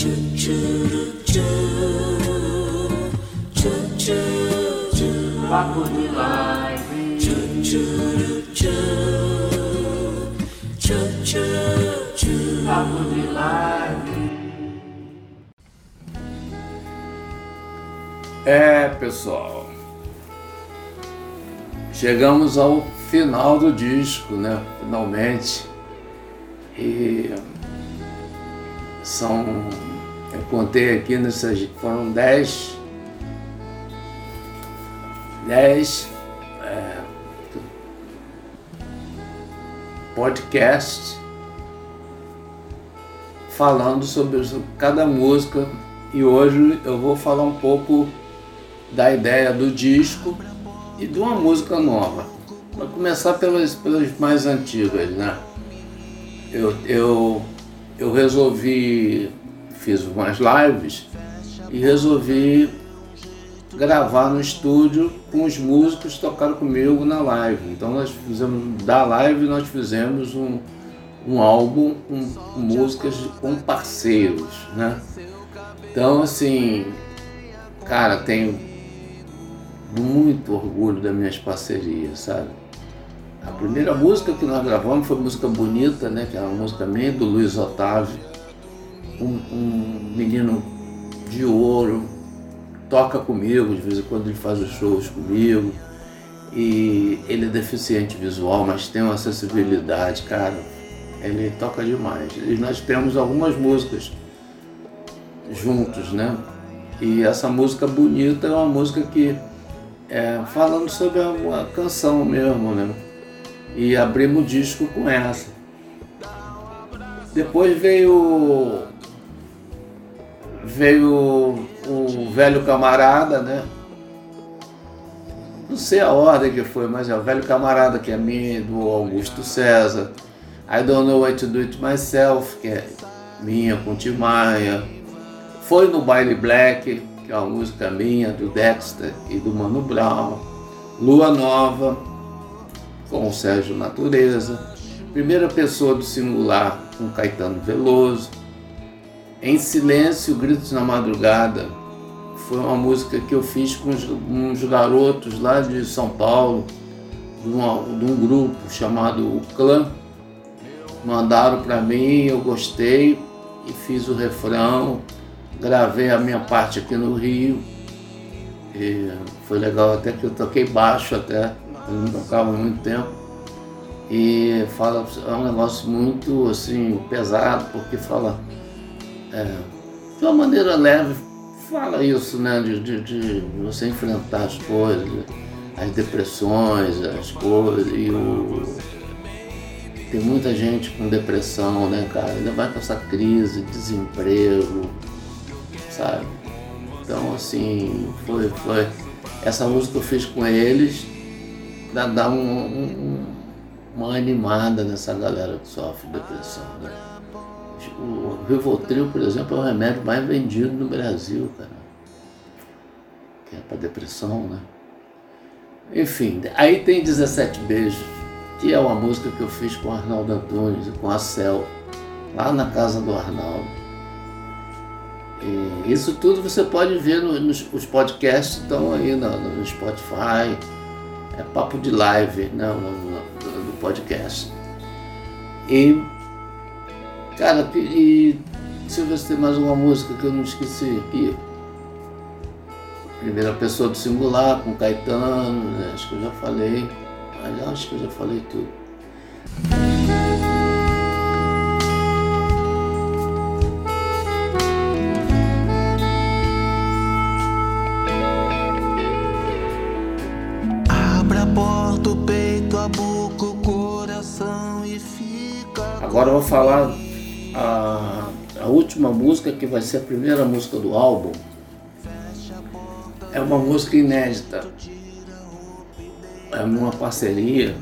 Papo de live. Papo de live. É, pessoal. Chegamos ao final do disco, né? Finalmente. E são. Eu contei aqui nessas. Foram dez. Dez. É, podcasts falando sobre cada música e hoje eu vou falar um pouco da ideia do disco e de uma música nova. Vou começar pelas, pelas mais antigas, né? Eu, eu, eu resolvi, fiz umas lives e resolvi gravar no estúdio com os músicos que tocaram comigo na live. Então nós fizemos, da live nós fizemos um, um álbum com músicas com parceiros, né? Então assim, cara, tenho muito orgulho das minhas parcerias, sabe? A primeira música que nós gravamos foi música bonita, né? Que é uma música minha do Luiz Otávio, um, um menino de ouro, toca comigo, de vez em quando ele faz os shows comigo. E ele é deficiente visual, mas tem uma acessibilidade, cara. Ele toca demais. E nós temos algumas músicas juntos, né? E essa música bonita é uma música que é falando sobre a, a canção mesmo, né? E abrimos o disco com essa. Depois veio veio o velho camarada, né? Não sei a ordem que foi, mas é o velho camarada que é minha, do Augusto César. I Don't Know What to Do It Myself, que é minha com Tim Maia. Foi no Baile Black, que é uma música minha, do Dexter e do Mano Brown. Lua Nova, com o Sérgio Natureza. Primeira pessoa do singular, com Caetano Veloso. Em Silêncio, Gritos na Madrugada, foi uma música que eu fiz com uns, garotos lá de São Paulo, de, uma, de um grupo chamado O Clã. Mandaram para mim, eu gostei e fiz o refrão, gravei a minha parte aqui no Rio. E foi legal até que eu toquei baixo até, eu não tocava muito tempo. E fala, é um negócio muito assim, pesado, porque fala é, de uma maneira leve, fala isso, né? De, de, de, você enfrentar as coisas, as depressões, as coisas, e o. Tem muita gente com depressão, né, cara? Ainda vai essa crise, desemprego, sabe? Então, assim, foi, foi. Essa música eu fiz com eles para dar um, um, uma animada nessa galera que sofre depressão, né? O Rivotril, por exemplo, é o remédio mais vendido no Brasil, cara. Que é para depressão, né? Enfim, aí tem 17 Beijos, que é uma música que eu fiz com o Arnaldo Antunes e com a Cel, lá na casa do Arnaldo. E isso tudo você pode ver nos, os podcasts estão aí no, no, Spotify. É papo de live, né? No, no, no podcast. E Cara, e deixa eu ver se tem mais uma música que eu não esqueci aqui. Primeira pessoa do singular, com Caetano, né? acho que eu já falei. Mas acho que eu já falei tudo. Abra a porta, o peito, a boca, o coração e fica. Agora eu vou falar última música, que vai ser a primeira música do álbum, é uma música inédita. É uma parceria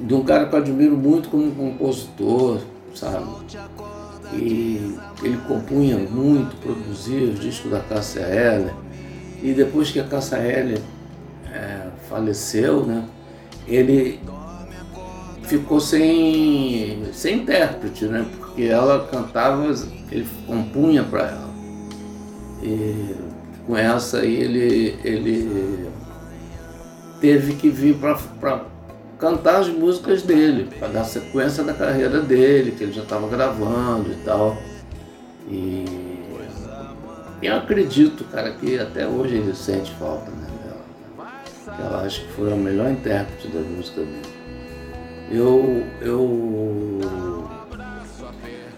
de um cara que eu admiro muito como compositor, sabe? E ele compunha muito, produzia os discos da Cássia Eller. E depois que a Cássia Eller é, faleceu, né? Ele ficou sem, sem intérprete, né? Que ela cantava, ele compunha para ela. E com essa aí ele, ele teve que vir para cantar as músicas dele, para dar sequência da carreira dele, que ele já estava gravando e tal. E eu acredito, cara, que até hoje ele sente falta né, dela. Ela acha que foi a melhor intérprete da música dele. Eu, eu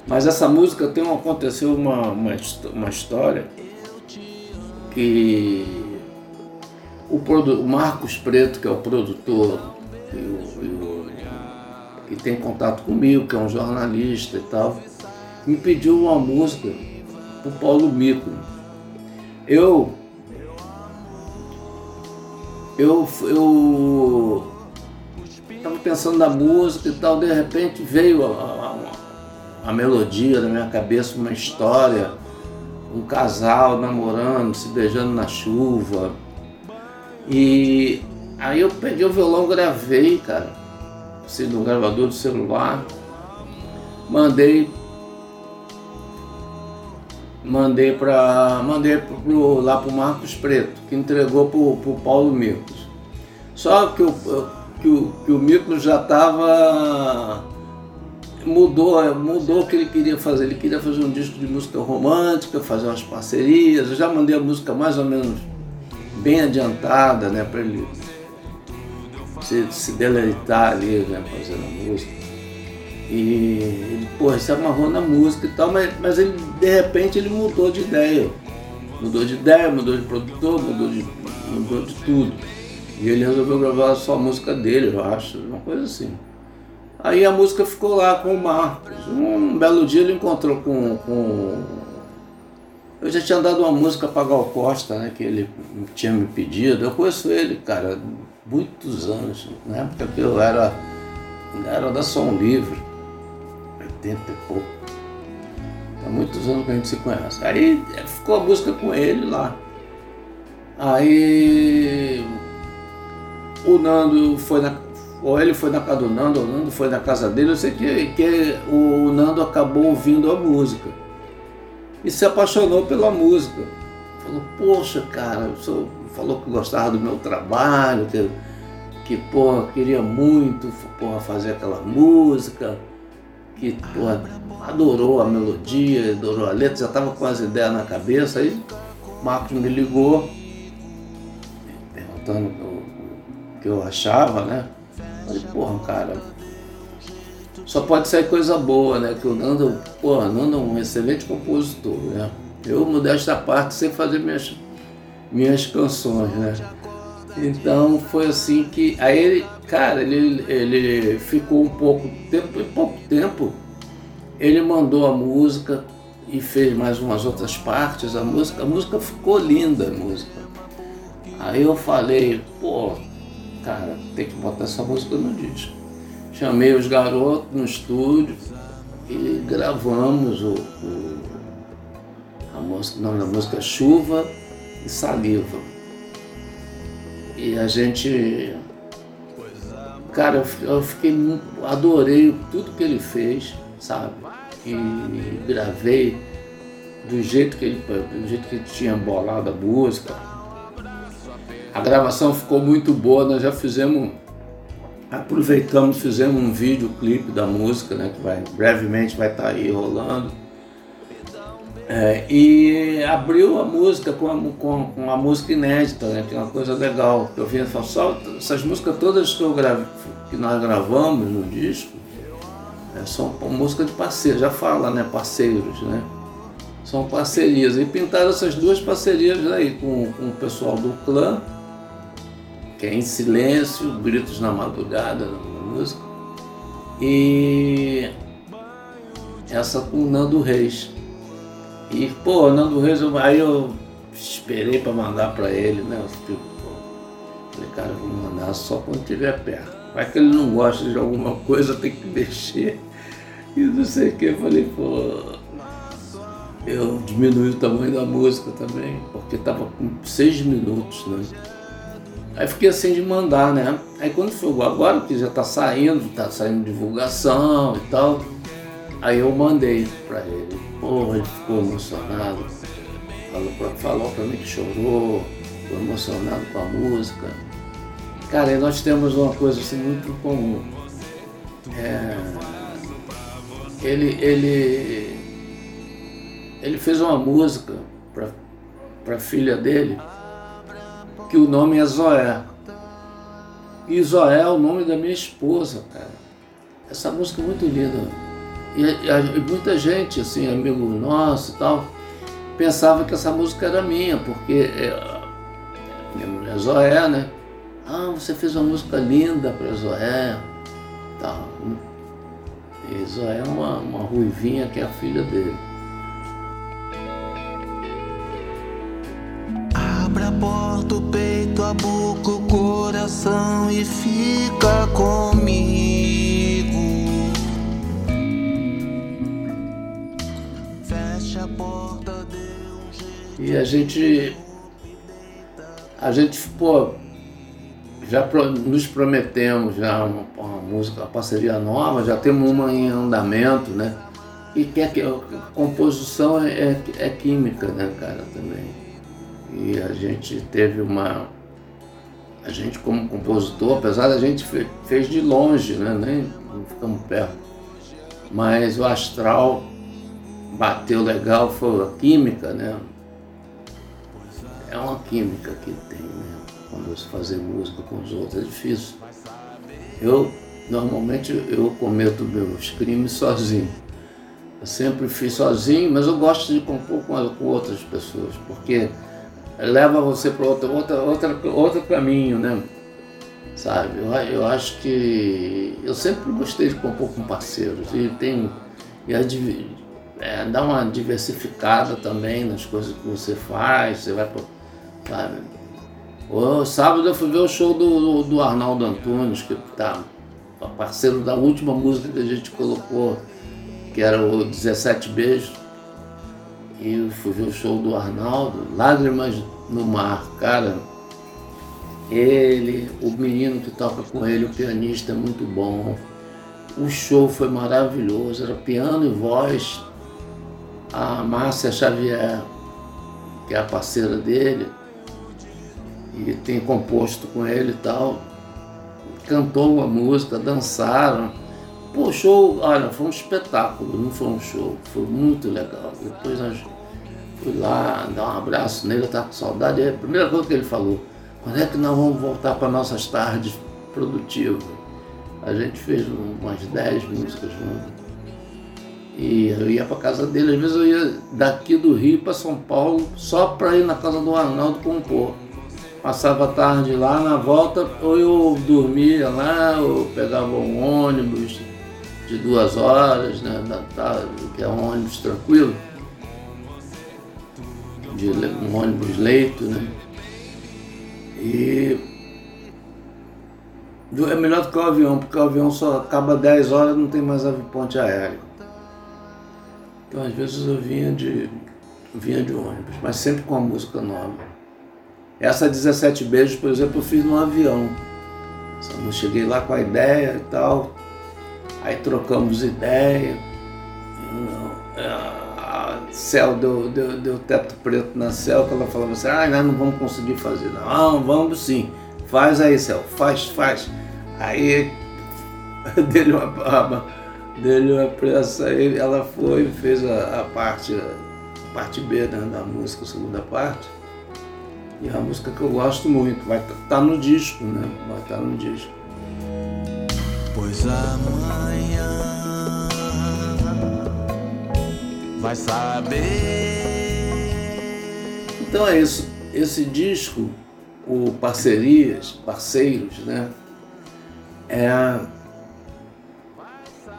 mas essa música tem um, aconteceu uma, uma, uma história que o, produ, o Marcos Preto, que é o produtor e, o, que tem contato comigo, que é um jornalista e tal, me pediu uma música pro Paulo Mico. Eu eu eu estava pensando na música e tal, de repente veio a, a, melodia na minha cabeça, uma história, um casal namorando, se beijando na chuva. E aí eu peguei o violão, gravei, cara, assim, no gravador do celular, mandei mandei para mandei pro, lá pro Marcos Preto, que entregou pro, pro Paulo Micos. Só que eu, que o, que o Mico já estava. Mudou, mudou o que ele queria fazer. Ele queria fazer um disco de música romântica, fazer umas parcerias. Eu já mandei a música mais ou menos bem adiantada, né, para ele se, se deleitar ali, né, fazendo a música. E ele, porra, se amarrou na música e tal, mas, mas ele, de repente ele mudou de ideia. Mudou de ideia, mudou de produtor, mudou de, mudou de tudo. E ele resolveu gravar só a música dele, eu acho, uma coisa assim. Aí a música ficou lá com o Marcos. Um belo dia ele encontrou com. com... Eu já tinha dado uma música para Gal Costa, né? Que ele tinha me pedido. Eu conheço ele, cara, muitos anos. Na época que eu era, era da Som Livre, 80 e pouco. Há muitos anos que a gente se conhece. Aí ficou a música com ele lá. Aí o Nando foi na. Ou ele foi na casa do Nando, ou o Nando foi na casa dele, eu sei que, que o Nando acabou ouvindo a música. E se apaixonou pela música. Falou, poxa, cara, sou, falou que gostava do meu trabalho, que, que porra, queria muito porra, fazer aquela música, que porra, adorou a melodia, adorou a letra, já estava com as ideias na cabeça, aí Marcos me ligou, perguntando que eu achava, né? Falei, porra, cara, só pode sair coisa boa, né? Que o Nando, porra, Nando é um excelente compositor, né? Eu, modesta parte, sei fazer minhas, minhas canções, né? Então foi assim que. Aí ele, cara, ele, ele ficou um pouco tempo, em pouco tempo, ele mandou a música e fez mais umas outras partes. A música, a música ficou linda, a música. Aí eu falei, pô, cara, tem que botar essa música no disco. Chamei os garotos no estúdio e gravamos o, o a música, o nome da música é Chuva e Saliva. E a gente. Cara, eu fiquei adorei tudo que ele fez, sabe? E gravei do jeito que ele, do jeito que ele tinha bolado a música a gravação ficou muito boa, nós já fizemos, aproveitamos, fizemos um videoclipe da música, né, que vai, brevemente vai estar tá aí rolando. É, e abriu a música com a, com, com a música inédita, né, que é uma coisa legal. Eu vinha falar, só essas músicas todas que, eu grave, que nós gravamos no disco é, são música de parceiro, já fala, né, parceiros, né? São parcerias. E pintaram essas duas parcerias aí com, com o pessoal do clã que é em silêncio, gritos na madrugada na música. E essa com o Nando Reis. E, pô, o Nando Reis, aí eu esperei para mandar para ele, né? Eu pô, falei, cara, vou mandar só quando estiver perto. Vai que ele não gosta de alguma coisa, tem que mexer. E não sei o que. Eu falei, pô. Eu diminui o tamanho da música também, porque tava com seis minutos, né? Aí fiquei assim de mandar, né? Aí quando foi agora que já tá saindo, tá saindo divulgação e tal, Aí eu mandei para ele. Porra, ele ficou emocionado. Falou pra, falou pra mim que chorou, ficou emocionado com a música. Cara, e nós temos uma coisa assim muito comum. É, ele, ele, ele fez uma música para a filha dele que o nome é Zoé. E Zoé é o nome da minha esposa, cara. Essa música é muito linda. E, e, e muita gente, assim, amigo nosso e tal, pensava que essa música era minha, porque é, minha mulher Zoé, né? Ah, você fez uma música linda para Zoé. Tal. E Zoé é uma, uma ruivinha que é a filha dele. Abre a porta, o peito, a boca, o coração e fica comigo. Fecha a porta, dê um jeito. E a gente. A gente, pô, já nos prometemos já uma, uma, música, uma parceria nova, já temos uma em andamento, né? E que a composição é, é, é, química, né, cara, também. E a gente teve uma. A gente como compositor, apesar da gente fez de longe, né? Nem não ficamos perto. Mas o astral bateu legal, foi a química, né? É uma química que tem, né? quando você fazer música com os outros é difícil. Eu, normalmente, eu cometo meus crimes sozinho. Eu sempre fiz sozinho, mas eu gosto de compor com, com outras pessoas, porque leva você para outro, outra, outra, outro caminho, né? Sabe? Eu, eu acho que eu sempre gostei de compor com parceiros e tem e é, dá uma diversificada também nas coisas que você faz, você vai, sabe? O sábado eu fui ver o show do, do Arnaldo Antunes, que tá parceiro da última música que a gente colocou, que era o 17 Beijos. E eu fui ver o show do Arnaldo, Lágrimas no Mar, cara. Ele, o menino que toca com ele, o pianista é muito bom. O show foi maravilhoso, era piano e voz. A Márcia Xavier, que é a parceira dele, e tem composto com ele e tal. Cantou uma música, dançaram. Pô, show, olha, foi um espetáculo, não foi um show, foi muito legal. Depois nós fui lá dar um abraço nele, eu estava com saudade. a primeira coisa que ele falou, quando é que nós vamos voltar para nossas tardes produtivas? A gente fez umas 10 músicas juntos. E eu ia para casa dele, às vezes eu ia daqui do Rio para São Paulo só para ir na casa do Arnaldo compor passava a tarde lá, na volta ou eu dormia lá, ou pegava um ônibus de duas horas, né, tarde, que é um ônibus tranquilo, de um ônibus leito, né? E é melhor do que o avião, porque o avião só acaba 10 horas não tem mais ponte aérea. Então às vezes eu vinha de, vinha de ônibus, mas sempre com a música nova. Essa 17 beijos, por exemplo, eu fiz no avião. Eu cheguei lá com a ideia e tal, aí trocamos ideia. Céu deu, deu, deu teto preto na céu, que ela falava assim, ah, nós não vamos conseguir fazer. Não, vamos sim. Faz aí, céu, faz, faz. Aí dele uma, dele uma pressa, aí ela foi e fez a, a parte, a parte B né, da música, a segunda parte. E é uma música que eu gosto muito, vai estar tá no disco, né? Vai estar tá no disco. Pois amanhã vai saber. Então é isso. Esse disco, o Parcerias, Parceiros, né? É.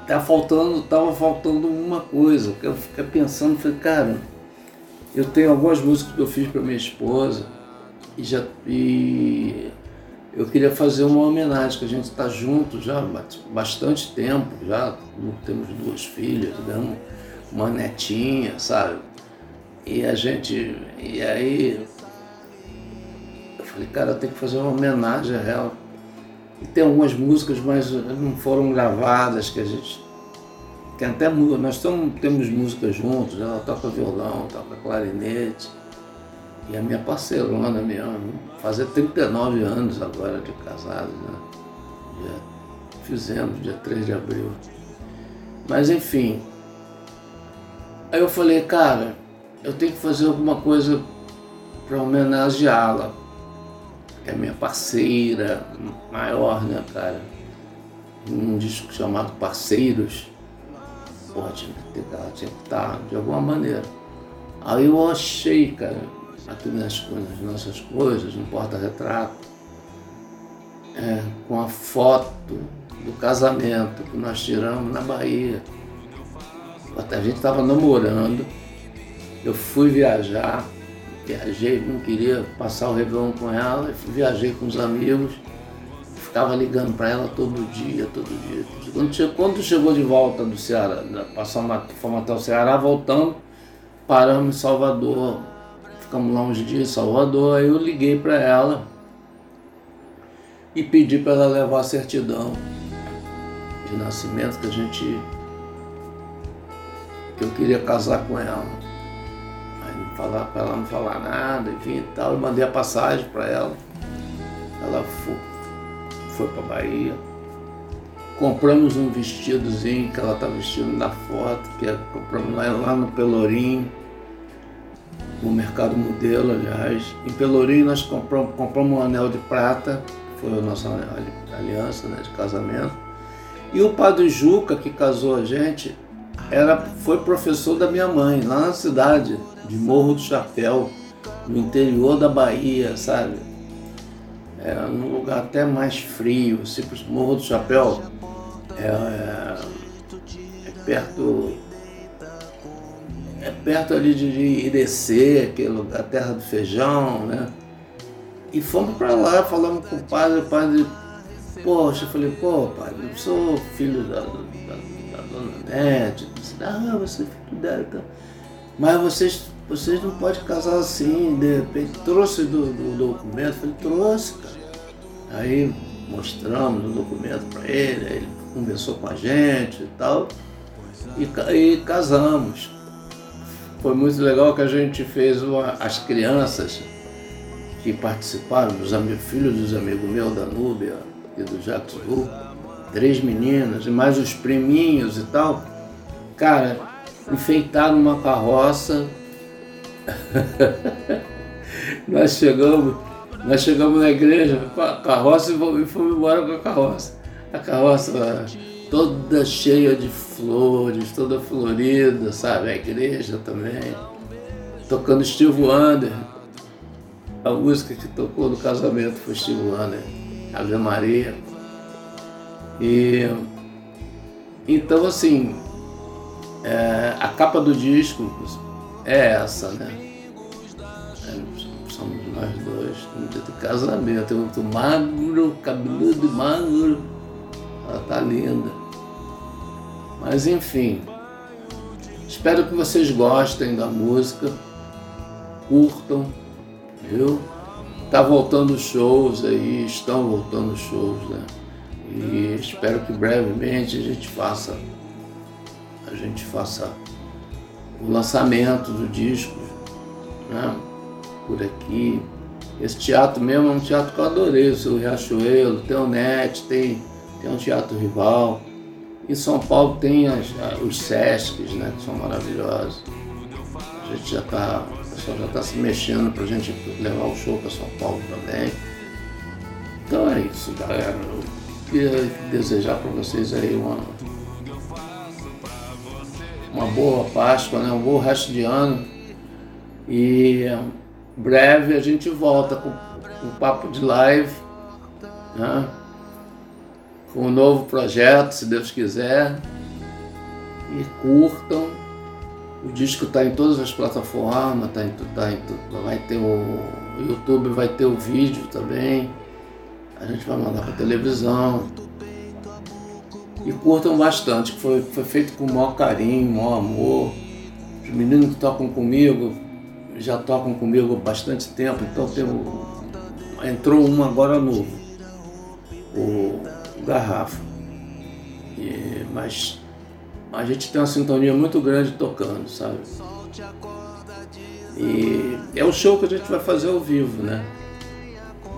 Tá faltando, tava faltando uma coisa, que eu fiquei pensando, falei, cara, eu tenho algumas músicas que eu fiz para minha esposa, e, já, e eu queria fazer uma homenagem, que a gente está junto já há bastante tempo, já temos duas filhas, damos uma netinha, sabe? E a gente. E aí eu falei, cara, tem que fazer uma homenagem a ela. E tem algumas músicas, mas não foram gravadas, que a gente tem até nós tamo, temos música juntos, ela toca violão, toca clarinete. E a minha parceirona mesmo, fazer 39 anos agora de casados, né? Já fizemos, dia 3 de abril. Mas enfim. Aí eu falei, cara, eu tenho que fazer alguma coisa para homenageá-la. Que é minha parceira maior, né, cara? Um disco chamado Parceiros. Porra, tinha ter, tinha que estar de alguma maneira. Aí eu achei, cara, aqui nas, nas nossas coisas, no porta-retrato, é, com a foto do casamento que nós tiramos na Bahia. A gente estava namorando, eu fui viajar, viajei, não queria passar o Réveillon com ela, viajei com os amigos, ficava ligando para ela todo dia, todo dia. Quando chegou, quando chegou de volta do Ceará, passamos, fomos até o Ceará, voltando, paramos em Salvador, ficamos lá uns dias em Salvador, aí eu liguei para ela e pedi para ela levar a certidão de nascimento que a gente que eu queria casar com ela. Aí para ela não falar nada, enfim e tal, eu mandei a passagem para ela. Ela foi, foi para Bahia. Compramos um vestidozinho que ela está vestindo na foto, que é, compramos lá, lá no Pelourinho no mercado modelo, aliás. Em Pelourinho nós compramos, compramos um anel de prata, que foi a nossa aliança né, de casamento. E o padre Juca, que casou a gente, era, foi professor da minha mãe, lá na cidade de Morro do Chapéu, no interior da Bahia, sabe? Era num lugar até mais frio, assim, Morro do Chapéu é, é, é perto é perto ali de, Irecê, aquele a terra do feijão, né? E fomos para lá, falamos com o padre, o padre, poxa, eu falei, pô, padre, eu sou filho da, da, da dona Nete, ah, você é filho dela, então. mas vocês, vocês não podem casar assim, de repente, trouxe do, do documento, eu falei, trouxe, cara. Aí mostramos o documento para ele, ele conversou com a gente e tal, e, e casamos. Foi muito legal que a gente fez uma, as crianças que participaram, os amigos, filhos dos amigos meus da Núbia e do Jacques Ru, três meninas, e mais os priminhos e tal, cara, enfeitaram uma carroça. nós chegamos, nós chegamos na igreja carroça e fomos embora com a carroça. A carroça toda cheia de flores, toda florida, sabe? A igreja também. Tocando Steve Wonder. A música que tocou no casamento foi Steve Wonder, Ave Maria. E então assim, é, a capa do disco é essa, né? É, somos nós dois, no dia do casamento. Eu muito magro, cabeludo magro. Ela tá linda. Mas enfim, espero que vocês gostem da música, curtam, viu? Tá voltando shows aí, estão voltando shows, né? E espero que brevemente a gente faça a gente faça o lançamento do disco, né? Por aqui. Esse teatro mesmo é um teatro que eu adorei, o seu Riachuelo, tem o NET, tem, tem um teatro rival. Em São Paulo tem as, os SESCs, né, que são maravilhosos. A gente já está, o pessoal já está se mexendo para a gente levar o show para São Paulo também. Então é isso, galera. Eu queria desejar para vocês aí uma, uma boa Páscoa, né? um bom resto de ano. E breve a gente volta com um papo de live. Né? Com um novo projeto, se Deus quiser. E curtam. O disco está em todas as plataformas, tá em, tá em, vai ter o YouTube, vai ter o vídeo também. A gente vai mandar para televisão. E curtam bastante, foi, foi feito com o maior carinho, o maior amor. Os meninos que tocam comigo já tocam comigo há bastante tempo, então tem entrou um agora novo. O, garrafa. E, mas a gente tem uma sintonia muito grande tocando, sabe? E é o show que a gente vai fazer ao vivo, né?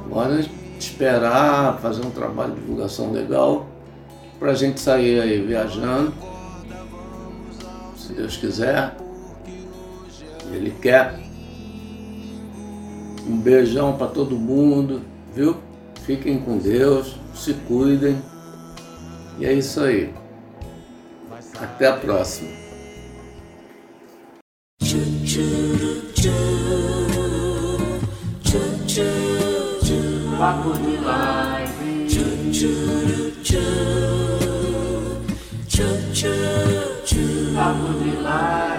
Agora esperar, fazer um trabalho de divulgação legal pra gente sair aí viajando. Se Deus quiser. Ele quer. Um beijão para todo mundo, viu? Fiquem com Deus, se cuidem. E é isso aí. Até a próxima. Papo de live. Papo de live.